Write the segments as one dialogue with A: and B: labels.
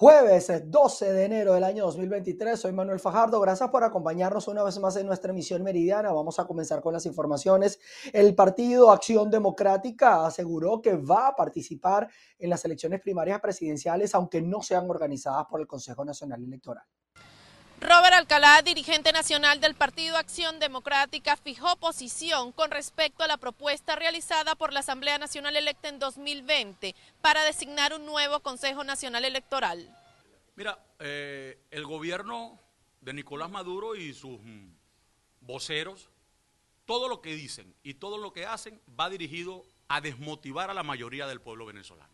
A: Jueves 12 de enero del año 2023, soy Manuel Fajardo. Gracias por acompañarnos una vez más en nuestra emisión meridiana. Vamos a comenzar con las informaciones. El Partido Acción Democrática aseguró que va a participar en las elecciones primarias presidenciales, aunque no sean organizadas por el Consejo Nacional Electoral.
B: Robert Alcalá, dirigente nacional del Partido Acción Democrática, fijó posición con respecto a la propuesta realizada por la Asamblea Nacional electa en 2020 para designar un nuevo Consejo Nacional Electoral.
C: Mira, eh, el gobierno de Nicolás Maduro y sus mm, voceros, todo lo que dicen y todo lo que hacen va dirigido a desmotivar a la mayoría del pueblo venezolano.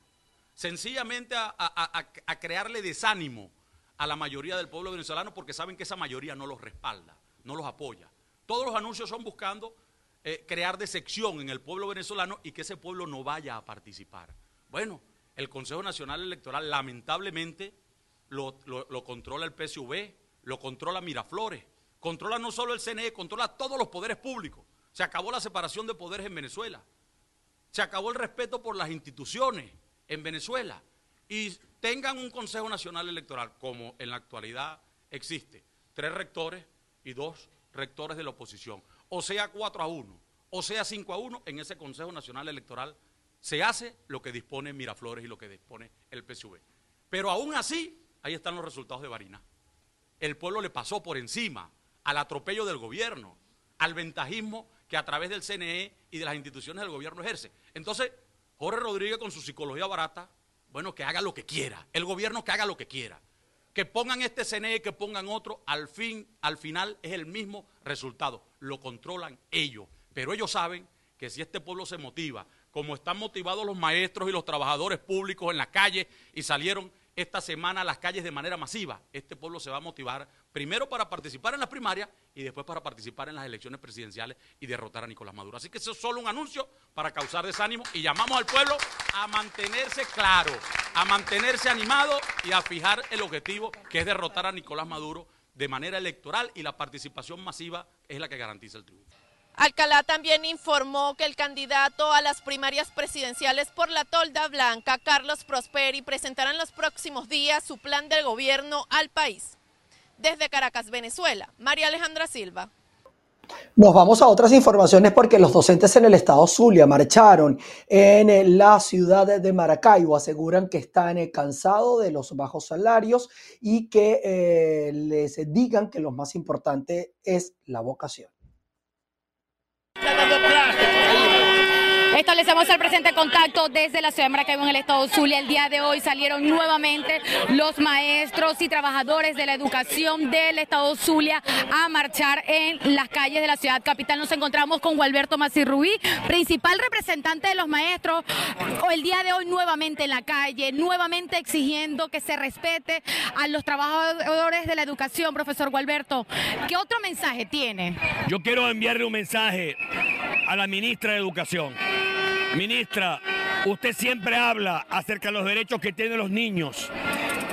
C: Sencillamente a, a crearle desánimo a la mayoría del pueblo venezolano porque saben que esa mayoría no los respalda, no los apoya. Todos los anuncios son buscando eh, crear decepción en el pueblo venezolano y que ese pueblo no vaya a participar. Bueno, el Consejo Nacional Electoral lamentablemente lo, controla el PSV, lo controla Miraflores, controla no solo el CNE, controla todos los poderes públicos. Se acabó la separación de poderes en Venezuela. Se acabó el respeto por las instituciones en Venezuela. Y tengan un Consejo Nacional Electoral, como en la actualidad existe, tres rectores y dos rectores de la oposición, o sea cuatro a uno, o sea cinco a uno, en ese Consejo Nacional Electoral se hace lo que dispone Miraflores y lo que dispone el PSV. Pero aún así, ahí están los resultados de Barina. El pueblo le pasó por encima al atropello del gobierno, al ventajismo que a través del CNE y de las instituciones del gobierno ejerce. Entonces, Jorge Rodríguez con su psicología barata bueno, que haga lo que quiera. El gobierno que haga lo que quiera. Que pongan este CNE, que pongan otro, al fin, al final es el mismo resultado. Lo controlan ellos. Pero ellos saben que si este pueblo se motiva, como están motivados los maestros y los trabajadores públicos en la calle y salieron esta semana a las calles de manera masiva, este pueblo se va a motivar primero para participar en las primarias y después para participar en las elecciones presidenciales y derrotar a Nicolás Maduro. Así que eso es solo un anuncio para causar desánimo y llamamos al pueblo a mantenerse claro, a mantenerse animado y a fijar el objetivo que es derrotar a Nicolás Maduro de manera electoral y la participación masiva es la que garantiza el triunfo.
B: Alcalá también informó que el candidato a las primarias presidenciales por la tolda blanca, Carlos Prosperi, presentará en los próximos días su plan de gobierno al país. Desde Caracas, Venezuela, María Alejandra Silva.
A: Nos vamos a otras informaciones porque los docentes en el estado Zulia marcharon en la ciudad de Maracaibo. Aseguran que están eh, cansados de los bajos salarios y que eh, les digan que lo más importante es la vocación.
D: Establecemos el presente contacto desde la ciudad de Maracaibo en el estado Zulia. El día de hoy salieron nuevamente los maestros y trabajadores de la educación del estado Zulia a marchar en las calles de la ciudad capital. Nos encontramos con Gualberto Macirrubí, principal representante de los maestros, el día de hoy nuevamente en la calle, nuevamente exigiendo que se respete a los trabajadores de la educación. Profesor Gualberto, ¿qué otro mensaje tiene?
E: Yo quiero enviarle un mensaje a la ministra de Educación. Ministra, usted siempre habla acerca de los derechos que tienen los niños,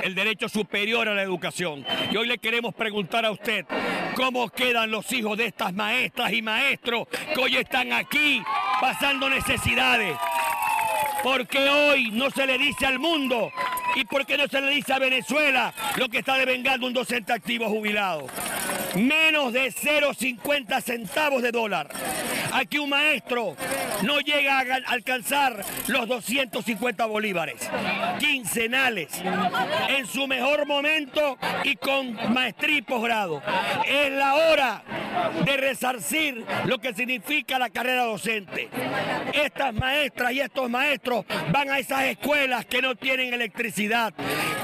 E: el derecho superior a la educación. Y hoy le queremos preguntar a usted, ¿cómo quedan los hijos de estas maestras y maestros que hoy están aquí pasando necesidades? Porque hoy no se le dice al mundo y porque no se le dice a Venezuela lo que está devengando un docente activo jubilado. Menos de 0,50 centavos de dólar. Aquí un maestro no llega a alcanzar los 250 bolívares quincenales en su mejor momento y con maestría y posgrado. Es la hora de resarcir lo que significa la carrera docente. Estas maestras y estos maestros van a esas escuelas que no tienen electricidad,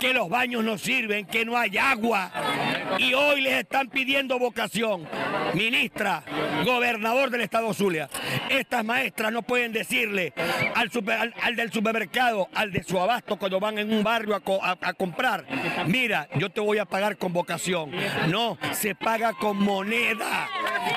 E: que los baños no sirven, que no hay agua y hoy les están pidiendo vocación. Ministra, gobernador del estado Zulia, estas maestras no pueden decirle al, del supermercado, al de su abasto cuando van en un barrio a comprar, mira, yo te voy a pagar con vocación. No, se paga con moneda.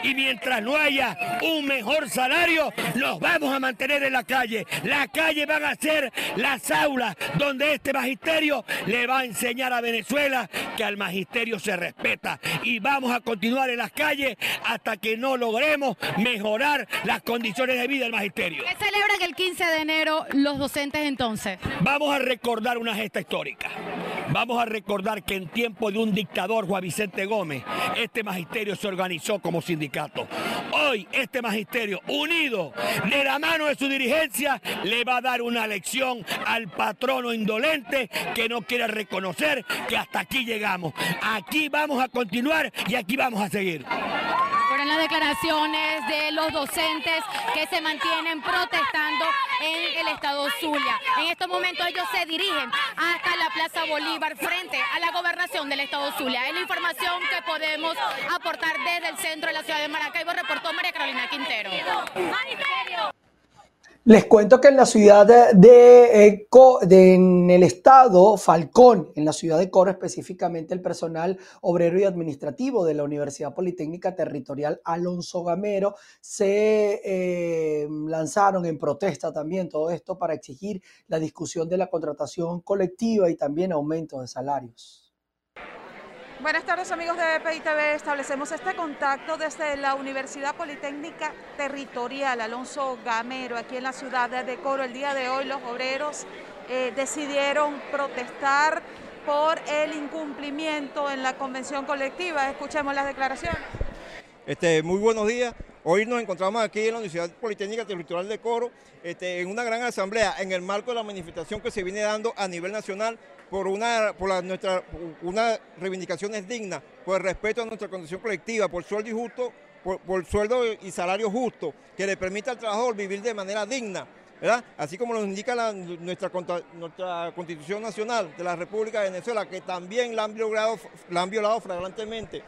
E: Y mientras no haya un mejor salario, nos vamos a mantener en la calle. La calle van a ser las aulas donde este magisterio le va a enseñar a Venezuela que al magisterio se respeta. Y vamos a continuar en las calles hasta que no logremos mejorar las condiciones de vida del magisterio.
D: ¿Qué celebran el 15 de enero los docentes entonces?
E: Vamos a recordar una gesta histórica. Vamos a recordar que en tiempo de un dictador, Juan Vicente Gómez, este magisterio se organizó como Hoy este magisterio, unido de la mano de su dirigencia, le va a dar una lección al patrono indolente que no quiere reconocer que hasta aquí llegamos. Aquí vamos a continuar y aquí vamos a seguir
D: las declaraciones de los docentes que se mantienen protestando en el estado Zulia. En estos momentos ellos se dirigen hasta la Plaza Bolívar frente a la gobernación del estado Zulia. Es la información que podemos aportar desde el centro de la ciudad de Maracaibo, reportó María Carolina Quintero.
A: Les cuento que en la ciudad de, eh, de, en el estado Falcón, en la ciudad de Coro específicamente, el personal obrero y administrativo de la Universidad Politécnica Territorial Alonso Gamero se eh, lanzaron en protesta también todo esto para exigir la discusión de la contratación colectiva y también aumento de salarios.
F: Buenas tardes amigos de PITV, establecemos este contacto desde la Universidad Politécnica Territorial Alonso Gamero, aquí en la ciudad de Coro. El día de hoy los obreros eh, decidieron protestar por el incumplimiento en la convención colectiva. Escuchemos las declaraciones.
G: Este, muy buenos días. Hoy nos encontramos aquí en la Universidad Politécnica Territorial de Coro, este, en una gran asamblea, en el marco de la manifestación que se viene dando a nivel nacional por una, por la, nuestra, una reivindicaciones dignas, por el respeto a nuestra condición colectiva, por sueldo y justo, por, sueldo y salario justo, que le permita al trabajador vivir de manera digna. ¿verdad? Así como nos indica nuestra, nuestra Constitución Nacional de la República de Venezuela, que también la han violado, la han violado flagrantemente.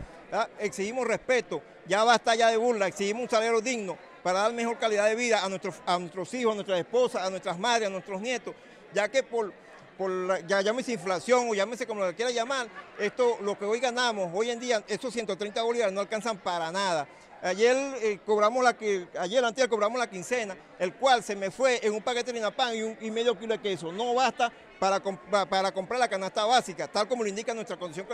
G: Exigimos respeto, ya basta ya de burla, exigimos un salario digno para dar mejor calidad de vida a nuestros, a nuestros hijos, a nuestras esposas, a nuestras madres, a nuestros nietos, ya que por por ya llámese inflación o llámese como lo quiera llamar, esto, lo que hoy ganamos, hoy en día, estos 130 bolívares no alcanzan para nada. Ayer eh, cobramos la que, ayer antes cobramos la quincena, el cual se me fue en un paquete de pan y, y medio kilo de queso. No basta para, para comprar la canasta básica, tal como lo indica nuestra condición,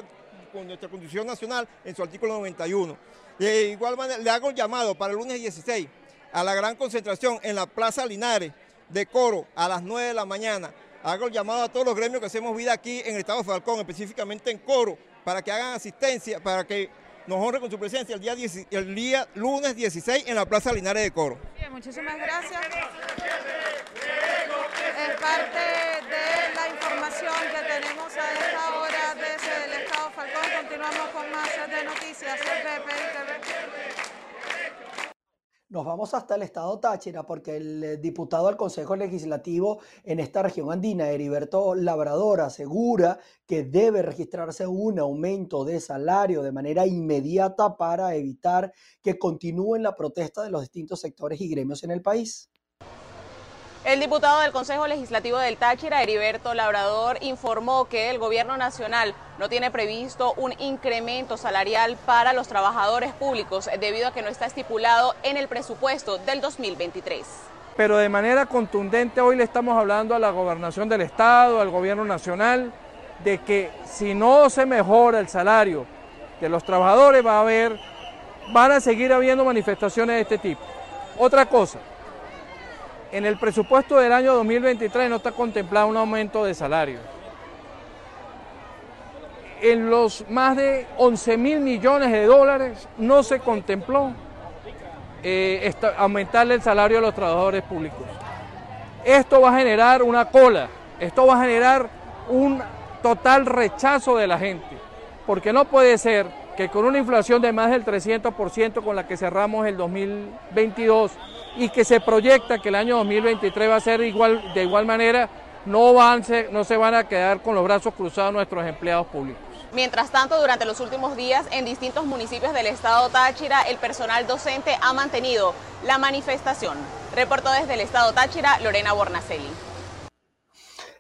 G: nuestra condición nacional en su artículo 91. De igual manera, le hago un llamado para el lunes 16 a la gran concentración en la Plaza Linares de Coro a las 9 de la mañana hago el llamado a todos los gremios que hacemos vida aquí en el estado de Falcón, específicamente en Coro, para que hagan asistencia, para que nos honren con su presencia el día, lunes 16 en la Plaza Linares de Coro.
F: Bien, muchísimas gracias. Es parte de la información que tenemos a esta hora desde el estado Falcón. Continuamos con más de noticias.
A: Nos vamos hasta el estado Táchira porque el eh, diputado del Consejo Legislativo en esta región andina, Heriberto Labrador, asegura que debe registrarse un aumento de salario de manera inmediata para evitar que continúen la protesta de los distintos sectores y gremios en el país.
H: El diputado del Consejo Legislativo del Táchira, Heriberto Labrador, informó que el gobierno nacional no tiene previsto un incremento salarial para los trabajadores públicos debido a que no está estipulado en el presupuesto del 2023.
I: Pero de manera contundente hoy le estamos hablando a la gobernación del Estado, al gobierno nacional, de que si no se mejora el salario de los trabajadores va a haber, van a seguir habiendo manifestaciones de este tipo. Otra cosa, en el presupuesto del año 2023 no está contemplado un aumento de salario. En los más de 11 mil millones de dólares no se contempló eh, aumentarle el salario a los trabajadores públicos. Esto va a generar una cola, esto va a generar un total rechazo de la gente, porque no puede ser que con una inflación de más del 300% con la que cerramos el 2022 y que se proyecta que el año 2023 va a ser igual, de igual manera, no, van, no se van a quedar con los brazos cruzados nuestros empleados públicos.
H: Mientras tanto, durante los últimos días, en distintos municipios del estado Táchira, el personal docente ha mantenido la manifestación. Reportó desde el estado Táchira, Lorena Bornacelli.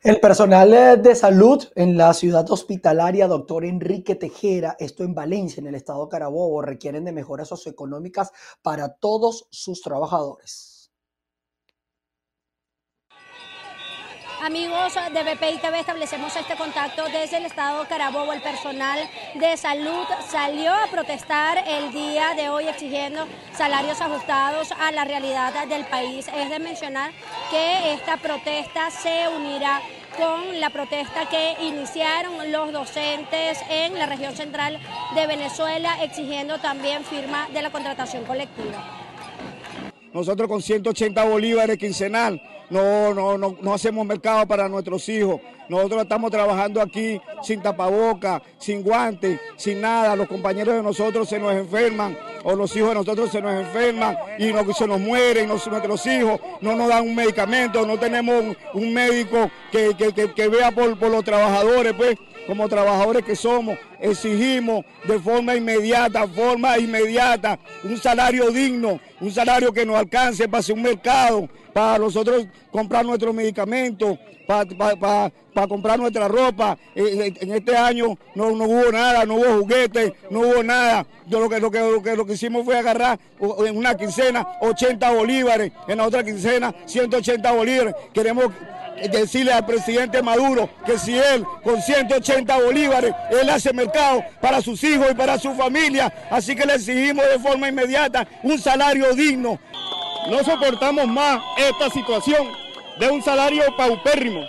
A: El personal eh, de salud en la ciudad hospitalaria, doctor Enrique Tejera, esto en Valencia, en el estado Carabobo, requieren de mejoras socioeconómicas para todos sus trabajadores.
J: Amigos de BPI TV, establecemos este contacto desde el estado Carabobo. El personal de salud salió a protestar el día de hoy exigiendo salarios ajustados a la realidad del país. Es de mencionar que esta protesta se unirá con la protesta que iniciaron los docentes en la región central de Venezuela, exigiendo también firma de la contratación colectiva.
K: Nosotros con 180 bolívares quincenal no, no, no, no hacemos mercado para nuestros hijos. Nosotros estamos trabajando aquí sin tapaboca, sin guantes, sin nada. Los compañeros de nosotros se nos enferman o los hijos de nosotros se nos enferman y se nos mueren, nuestros hijos no nos dan un medicamento, no tenemos un, médico que, que, vea por, por los trabajadores, pues como trabajadores que somos, exigimos de forma inmediata, forma inmediata, un salario digno, un salario que nos alcance para hacer un mercado, para nosotros comprar nuestros medicamentos, para, comprar nuestra ropa. Eh, eh, en este año no, hubo nada, no hubo juguetes, no hubo nada. Yo lo que, lo, que, lo, que, hicimos fue agarrar en una quincena 80 bolívares, en la otra quincena 180 bolívares. Queremos decirle al presidente Maduro que si él con 180 bolívares, él hace mercado para sus hijos y para su familia, así que le exigimos de forma inmediata un salario digno.
L: No soportamos más esta situación de un salario paupérrimo.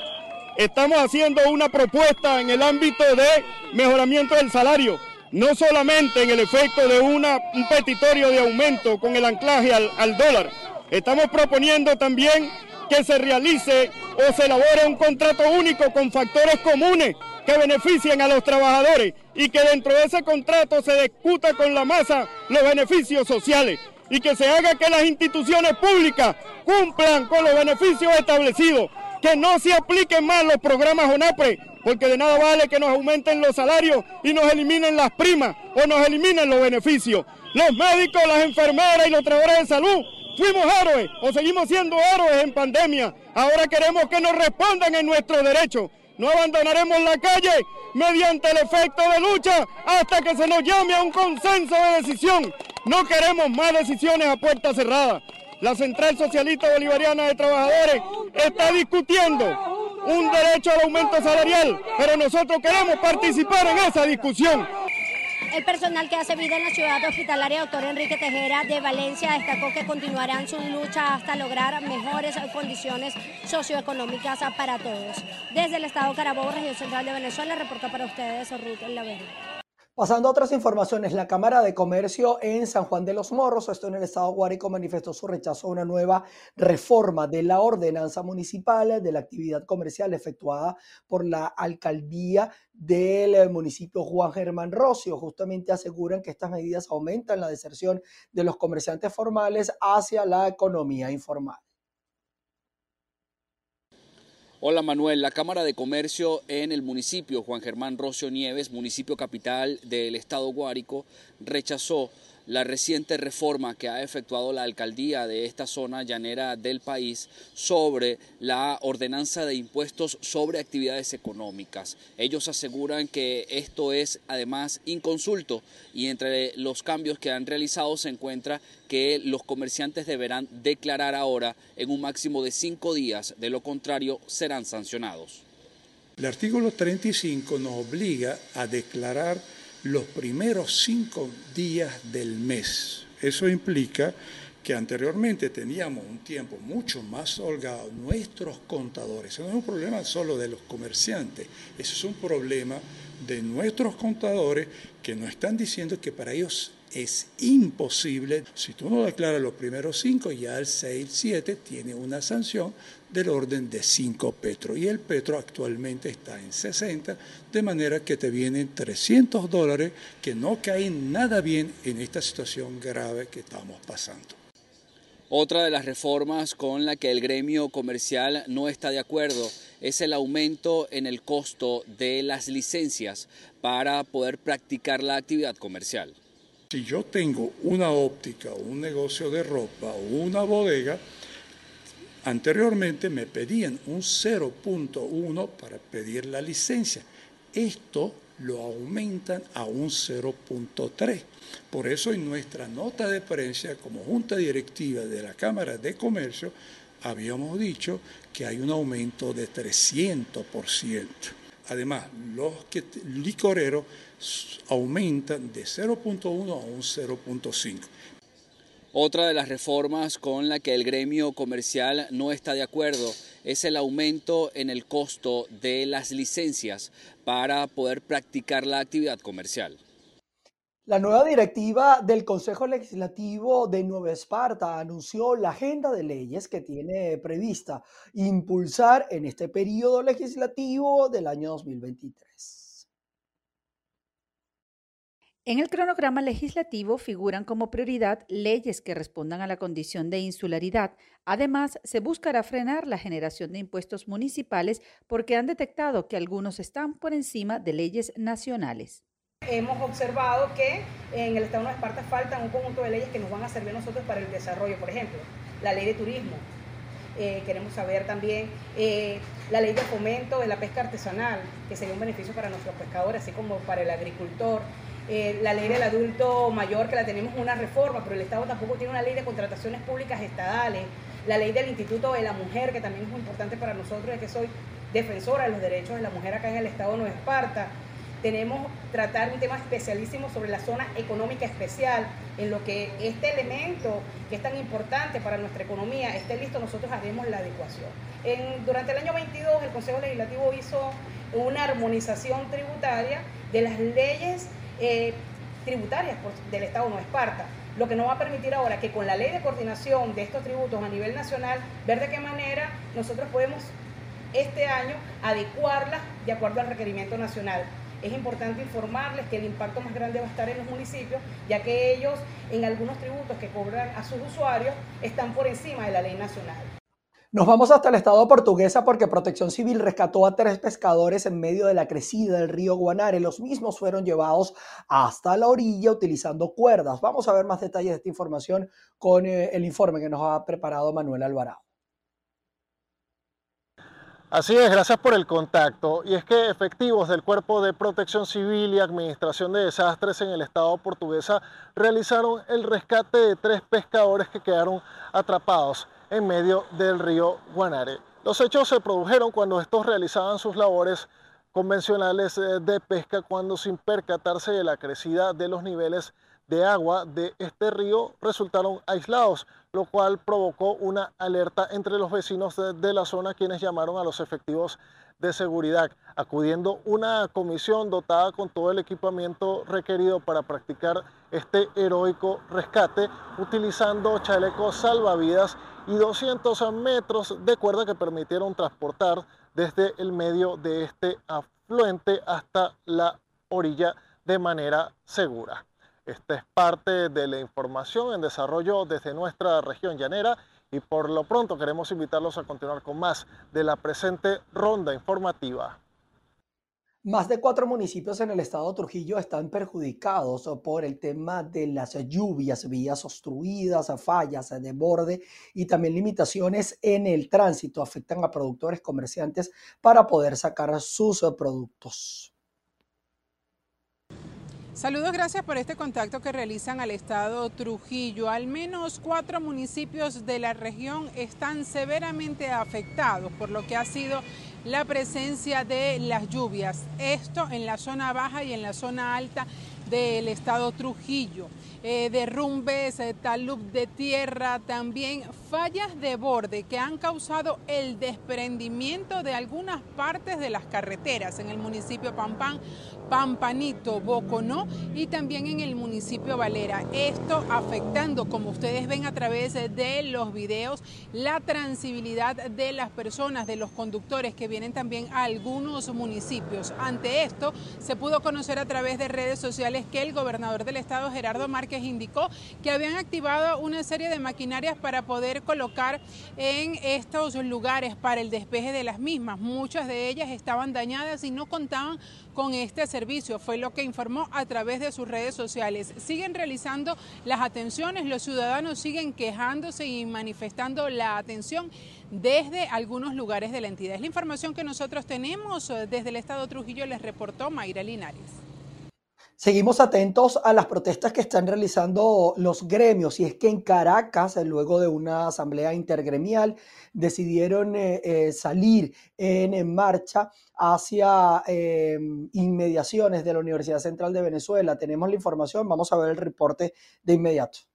L: Estamos haciendo una propuesta en el ámbito de mejoramiento del salario, no solamente en el efecto de una, un petitorio de aumento con el anclaje al, al dólar. Estamos proponiendo también que se realice o se elabore un contrato único con factores comunes que beneficien a los trabajadores y que dentro de ese contrato se discuta con la masa los beneficios sociales y que se haga que las instituciones públicas cumplan con los beneficios establecidos, que no se apliquen más los programas ONAPRE, porque de nada vale que nos aumenten los salarios y nos eliminen las primas o nos eliminen los beneficios. Los médicos, las enfermeras y los trabajadores de salud fuimos héroes o seguimos siendo héroes en pandemia. Ahora queremos que nos respondan en nuestros derechos. No abandonaremos la calle mediante el efecto de lucha hasta que se nos llame a un consenso de decisión. No queremos más decisiones a puerta cerrada. La Central Socialista Bolivariana de Trabajadores está discutiendo un derecho al aumento salarial, pero nosotros queremos participar en esa discusión.
J: El personal que hace vida en la ciudad hospitalaria, doctor Enrique Tejera de Valencia, destacó que continuarán su lucha hasta lograr mejores condiciones socioeconómicas para todos. Desde el estado Carabobo, región central de Venezuela, reporta para ustedes Ruth Laverde.
A: Pasando a otras informaciones, la Cámara de Comercio en San Juan de los Morros, esto en el estado Guárico, manifestó su rechazo a una nueva reforma de la ordenanza municipal de la actividad comercial efectuada por la alcaldía del municipio Juan Germán Rocio. Justamente aseguran que estas medidas aumentan la deserción de los comerciantes formales hacia la economía informal.
M: Hola Manuel, la Cámara de Comercio en el municipio Juan Germán Rocio Nieves, municipio capital del estado Guárico, rechazó la reciente reforma que ha efectuado la alcaldía de esta zona llanera del país sobre la ordenanza de impuestos sobre actividades económicas. Ellos aseguran que esto es además inconsulto y entre los cambios que han realizado se encuentra que los comerciantes deberán declarar ahora en un máximo de cinco días, de lo contrario serán sancionados.
N: El artículo 35 nos obliga a declarar los primeros cinco días del mes. Eso implica que anteriormente teníamos un tiempo mucho más holgado, nuestros contadores, eso no es un problema solo de los comerciantes, eso es un problema de nuestros contadores que nos están diciendo que para ellos es imposible. Si tú no declaras los primeros cinco, ya el 6, 7 tiene una sanción del orden de 5 petro. Y el petro actualmente está en 60, de manera que te vienen 300 dólares que no caen nada bien en esta situación grave que estamos pasando.
M: Otra de las reformas con la que el gremio comercial no está de acuerdo es el aumento en el costo de las licencias para poder practicar la actividad comercial.
N: Si yo tengo una óptica, un negocio de ropa o una bodega, Anteriormente me pedían un 0.1 para pedir la licencia. Esto lo aumentan a un 0.3. Por eso en nuestra nota de prensa como junta directiva de la Cámara de Comercio habíamos dicho que hay un aumento de 300%. Además, los licoreros aumentan de 0.1 a un 0.5.
M: Otra de las reformas con la que el gremio comercial no está de acuerdo es el aumento en el costo de las licencias para poder practicar la actividad comercial.
A: La nueva directiva del Consejo Legislativo de Nueva Esparta anunció la agenda de leyes que tiene prevista impulsar en este periodo legislativo del año 2023.
O: En el cronograma legislativo figuran como prioridad leyes que respondan a la condición de insularidad. Además, se buscará frenar la generación de impuestos municipales porque han detectado que algunos están por encima de leyes nacionales.
P: Hemos observado que en el Estado de Esparta faltan un conjunto de leyes que nos van a servir nosotros para el desarrollo. Por ejemplo, la ley de turismo. Eh, queremos saber también eh, la ley de fomento de la pesca artesanal, que sería un beneficio para nuestros pescadores, así como para el agricultor. Eh, la ley del adulto mayor, que la tenemos una reforma, pero el Estado tampoco tiene una ley de contrataciones públicas estadales. La ley del Instituto de la Mujer, que también es importante para nosotros, es que soy defensora de los derechos de la mujer acá en el Estado de Nueva Esparta tenemos tratar un tema especialísimo sobre la zona económica especial, en lo que este elemento que es tan importante para nuestra economía esté listo, nosotros haremos la adecuación. durante el año 22 el Consejo Legislativo hizo una armonización tributaria de las leyes eh, tributarias del Estado no Esparta lo que nos va a permitir ahora que con la ley de coordinación de estos tributos a nivel nacional, ver de qué manera nosotros podemos este año adecuarlas de acuerdo al requerimiento nacional es importante informarles que el impacto más grande va a estar en los municipios, ya que ellos en algunos tributos que cobran a sus usuarios están por encima de la ley nacional.
A: Nos vamos hasta el estado portuguesa porque Protección Civil rescató a tres pescadores en medio de la crecida del río Guanare. Los mismos fueron llevados hasta la orilla utilizando cuerdas. Vamos a ver más detalles de esta información con eh, el informe que nos ha preparado Manuel Alvarado.
Q: Así es, gracias por el contacto. Y es que efectivos del Cuerpo de Protección Civil y Administración de Desastres en el Estado portuguesa realizaron el rescate de tres pescadores que quedaron atrapados en medio del río Guanare. Los hechos se produjeron cuando estos realizaban sus labores convencionales eh, de pesca cuando sin percatarse de la crecida de los niveles de agua de este río resultaron aislados, lo cual provocó una alerta entre los vecinos de, la zona quienes llamaron a los efectivos de seguridad, acudiendo una comisión dotada con todo el equipamiento requerido para practicar este heroico rescate, utilizando chalecos salvavidas y 200 metros de cuerda que permitieron transportar desde el medio de este afluente hasta la orilla de manera segura. Esta es parte de la información en desarrollo desde nuestra región llanera y por lo pronto queremos invitarlos a continuar con más de la presente ronda informativa.
A: Más de cuatro municipios en el estado de Trujillo están perjudicados por el tema de las lluvias, vías obstruidas, fallas de borde y también limitaciones en el tránsito. Afectan a productores, comerciantes para poder sacar sus productos.
R: Saludos, gracias por este contacto que realizan al estado Trujillo. Al menos cuatro municipios de la región están severamente afectados por lo que ha sido la presencia de las lluvias. Esto en la zona baja y en la zona alta del estado Trujillo. Eh, derrumbes, eh, talud de tierra, también fallas de borde que han causado el desprendimiento de algunas partes de las carreteras en el municipio Pampán, Pampanito, Boconó y también en el municipio Valera. Esto afectando, como ustedes ven a través de los videos, la transibilidad de las personas, de los conductores que vienen también a algunos municipios. Ante esto, se pudo conocer a través de redes sociales que el gobernador del estado, Gerardo Márquez, indicó que habían activado una serie de maquinarias para poder colocar en estos lugares para el despeje de las mismas. Muchas de ellas estaban dañadas y no contaban con este servicio, fue lo que informó a través de sus redes sociales. Siguen realizando las atenciones, los ciudadanos siguen quejándose y manifestando la atención desde algunos lugares de la entidad. Es la información que nosotros tenemos eh, desde el Estado Trujillo, les reportó Mayra Linares.
A: Seguimos atentos a las protestas que están realizando los gremios y es que en Caracas, luego de una asamblea intergremial, decidieron eh, eh, salir en, marcha hacia em, inmediaciones de la Universidad Central de Venezuela. Tenemos la información, vamos a ver el reporte de inmediato.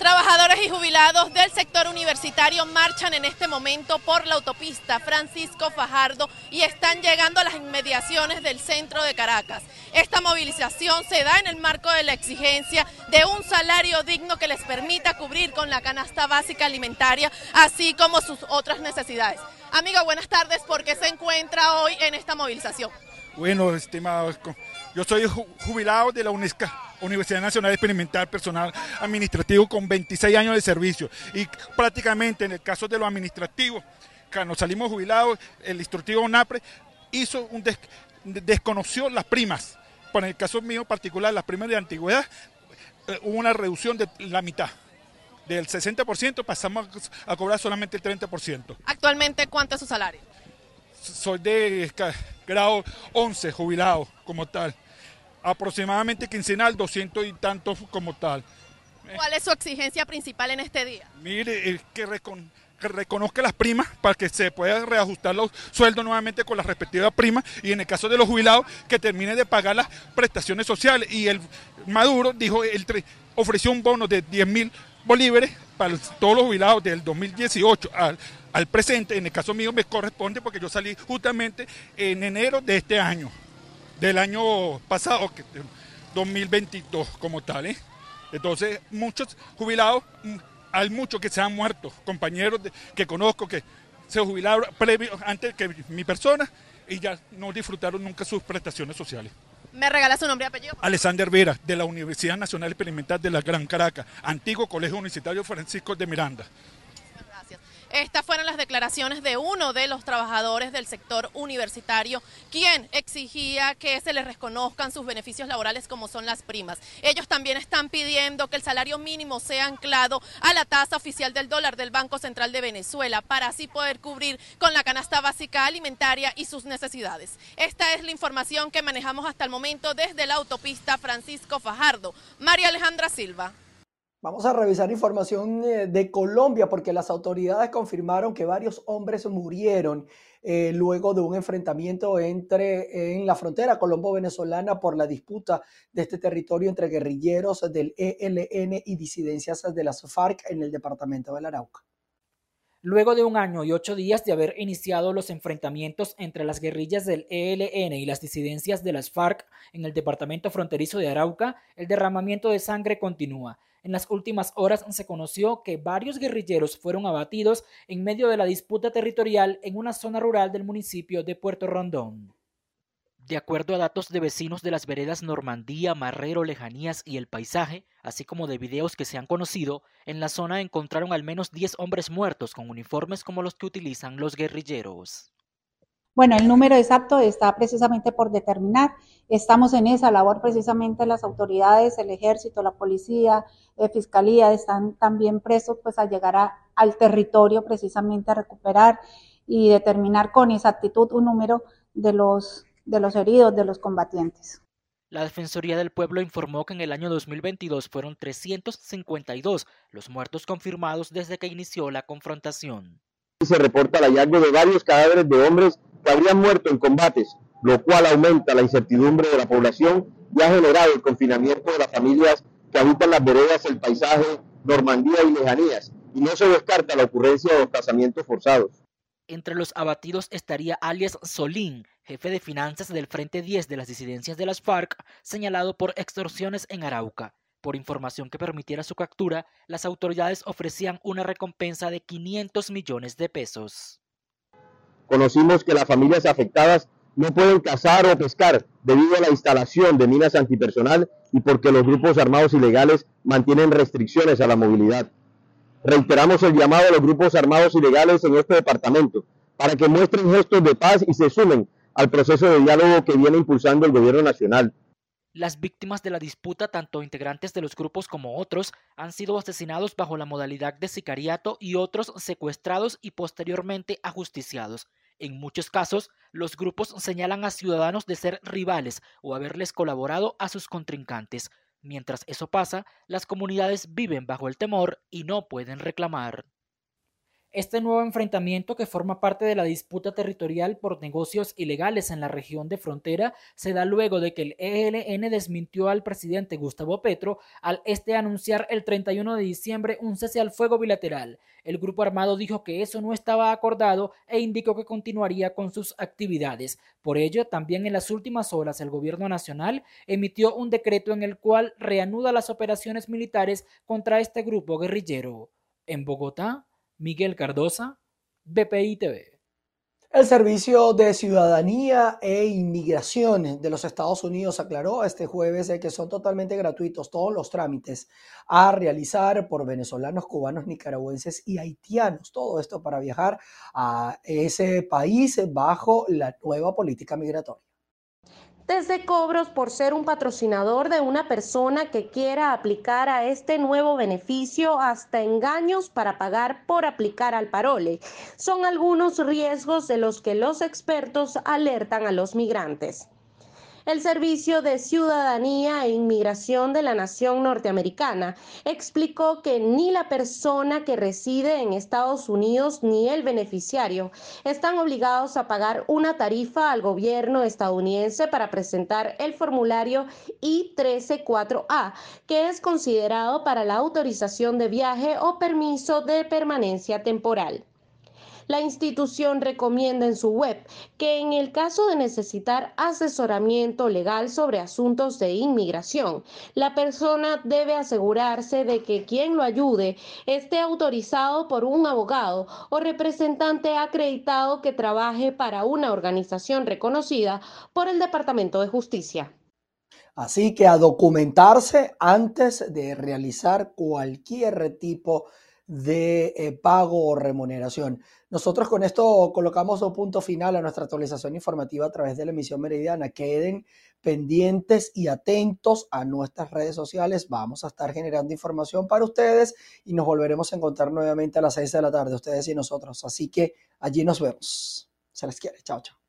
B: Trabajadores y jubilados del sector universitario marchan en este momento por la autopista Francisco Fajardo y están llegando a las inmediaciones del centro de Caracas. Esta movilización se da en el marco de la exigencia de un salario digno que les permita cubrir con la canasta básica alimentaria, así como sus otras necesidades. Amiga, buenas tardes. ¿Por qué se encuentra hoy en esta movilización?
S: Bueno, estimados, yo soy jubilado de la UNESCO Universidad Nacional Experimental Personal Administrativo con 26 años de servicio. Y prácticamente en el caso de lo administrativo, cuando salimos jubilados, el instructivo NAPRE hizo un desconoció las primas. Por el caso mío particular, las primas de antigüedad, eh, hubo una reducción de la mitad. Del 60% pasamos a cobrar solamente el 30%.
B: Actualmente, ¿cuánto es su salario?
S: Soy de grado 11, jubilado como tal aproximadamente quincenal, 200 y tantos como tal.
B: ¿Cuál es su exigencia principal en este día?
S: Mire, que, reconozca las primas para que se pueda reajustar los sueldos nuevamente con las respectivas primas y en el caso de los jubilados que termine de pagar las prestaciones sociales. Y el Maduro dijo, el, ofreció un bono de 10 mil bolívares para todos los jubilados del 2018 al, al presente. En el caso mío me corresponde porque yo salí justamente en enero de este año del año pasado, 2022 como tal. ¿eh? Entonces, muchos jubilados, mm, hay muchos que se han muerto, compañeros que conozco que se jubilaron previo, antes que mi persona y ya no disfrutaron nunca sus prestaciones sociales.
B: ¿Me regala su nombre y apellido?
S: Alexander Vera, de la Universidad Nacional Experimental de la Gran Caracas, antiguo Colegio Universitario Francisco de Miranda.
B: Estas fueron las declaraciones de uno de los trabajadores del sector universitario, quien exigía que se les reconozcan sus beneficios laborales como son las primas. Ellos también están pidiendo que el salario mínimo sea anclado a la tasa oficial del dólar del Banco Central de Venezuela para así poder cubrir con la canasta básica alimentaria y sus necesidades. Esta es la información que manejamos hasta el momento desde la autopista Francisco Fajardo. María Alejandra Silva.
A: Vamos a revisar información eh, de Colombia porque las autoridades confirmaron que varios hombres murieron eh, luego de un enfrentamiento entre en la frontera colombo-venezolana por la disputa de este territorio entre guerrilleros del ELN y disidencias de las FARC en el departamento del Arauca.
T: Luego de un año y ocho días de haber iniciado los enfrentamientos entre las guerrillas del ELN y las disidencias de las FARC en el departamento fronterizo de Arauca, el derramamiento de sangre continúa. En las últimas horas se conoció que varios guerrilleros fueron abatidos en medio de la disputa territorial en una zona rural del municipio de Puerto Rondón. De acuerdo a datos de vecinos de las veredas Normandía, Marrero, Lejanías y El Paisaje, así como de videos que se han conocido, en la zona encontraron al menos 10 hombres muertos con uniformes como los que utilizan los guerrilleros.
U: Bueno, el número exacto está precisamente por determinar. Estamos en esa labor precisamente las autoridades, el ejército, la policía, eh, fiscalía, están también presos pues a llegar al territorio precisamente a recuperar y determinar con exactitud un número de los, de los heridos, de los combatientes.
T: La Defensoría del Pueblo informó que en el año 2022 fueron 352 los muertos confirmados desde que inició la confrontación.
V: Se reporta el hallazgo de varios cadáveres de hombres que habrían muerto en combates, lo cual aumenta la incertidumbre de la población y ha generado el confinamiento de las familias que habitan las veredas, el paisaje, Normandía y lejanías, y no se descarta la ocurrencia de desplazamientos forzados.
T: Entre los abatidos estaría alias Solín, jefe de finanzas del Frente 10 de las disidencias de las FARC, señalado por extorsiones en Arauca. Por información que permitiera su captura, las autoridades ofrecían una recompensa de 500 millones de pesos.
V: Conocimos que las familias afectadas no pueden cazar o pescar debido a la instalación de minas antipersonal y porque los grupos armados ilegales mantienen restricciones a la movilidad. Reiteramos el llamado a los grupos armados ilegales en este departamento para que muestren gestos de paz y se sumen al proceso de diálogo que viene impulsando el gobierno nacional.
T: Las víctimas de la disputa, tanto integrantes de los grupos como otros, han sido asesinados bajo la modalidad de sicariato y otros secuestrados y posteriormente ajusticiados. En muchos casos, los grupos señalan a ciudadanos de ser rivales o haberles colaborado a sus contrincantes. Mientras eso pasa, las comunidades viven bajo el temor y no pueden reclamar. Este nuevo enfrentamiento, que forma parte de la disputa territorial por negocios ilegales en la región de frontera, se da luego de que el ELN desmintió al presidente Gustavo Petro al este anunciar el 31 de diciembre un cese al fuego bilateral. El grupo armado dijo que eso no estaba acordado e indicó que continuaría con sus actividades. Por ello, también en las últimas horas el gobierno nacional emitió un decreto en el cual reanuda las operaciones militares contra este grupo guerrillero. En Bogotá, Miguel Cardosa, BPI TV.
A: El Servicio de Ciudadanía e Inmigración de los Estados Unidos aclaró este jueves que son totalmente gratuitos todos los trámites a realizar por venezolanos, cubanos, nicaragüenses y haitianos. Todo esto para viajar a ese país bajo la nueva política migratoria
W: desde cobros por ser un patrocinador de una persona que quiera aplicar a este nuevo beneficio hasta engaños para pagar por aplicar al parole. Son algunos riesgos de los que los expertos alertan a los migrantes. El Servicio de Ciudadanía e Inmigración de la Nación Norteamericana explicó que ni la persona que reside en Estados Unidos ni el beneficiario están obligados a pagar una tarifa al gobierno estadounidense para presentar el formulario I-134A, que es considerado para la autorización de viaje o permiso de permanencia temporal. La institución recomienda en su web que en el caso de necesitar asesoramiento legal sobre asuntos de inmigración, la persona debe asegurarse de que quien lo ayude esté autorizado por un abogado o representante acreditado que trabaje para una organización reconocida por el Departamento de Justicia.
A: Así que a documentarse antes de realizar cualquier tipo de eh, pago o remuneración. Nosotros con esto colocamos un punto final a nuestra actualización informativa a través de la emisión meridiana. Queden pendientes y atentos a nuestras redes sociales. Vamos a estar generando información para ustedes y nos volveremos a encontrar nuevamente a las 6 de la tarde, ustedes y nosotros. Así que allí nos vemos. Se les quiere. Chao, chao.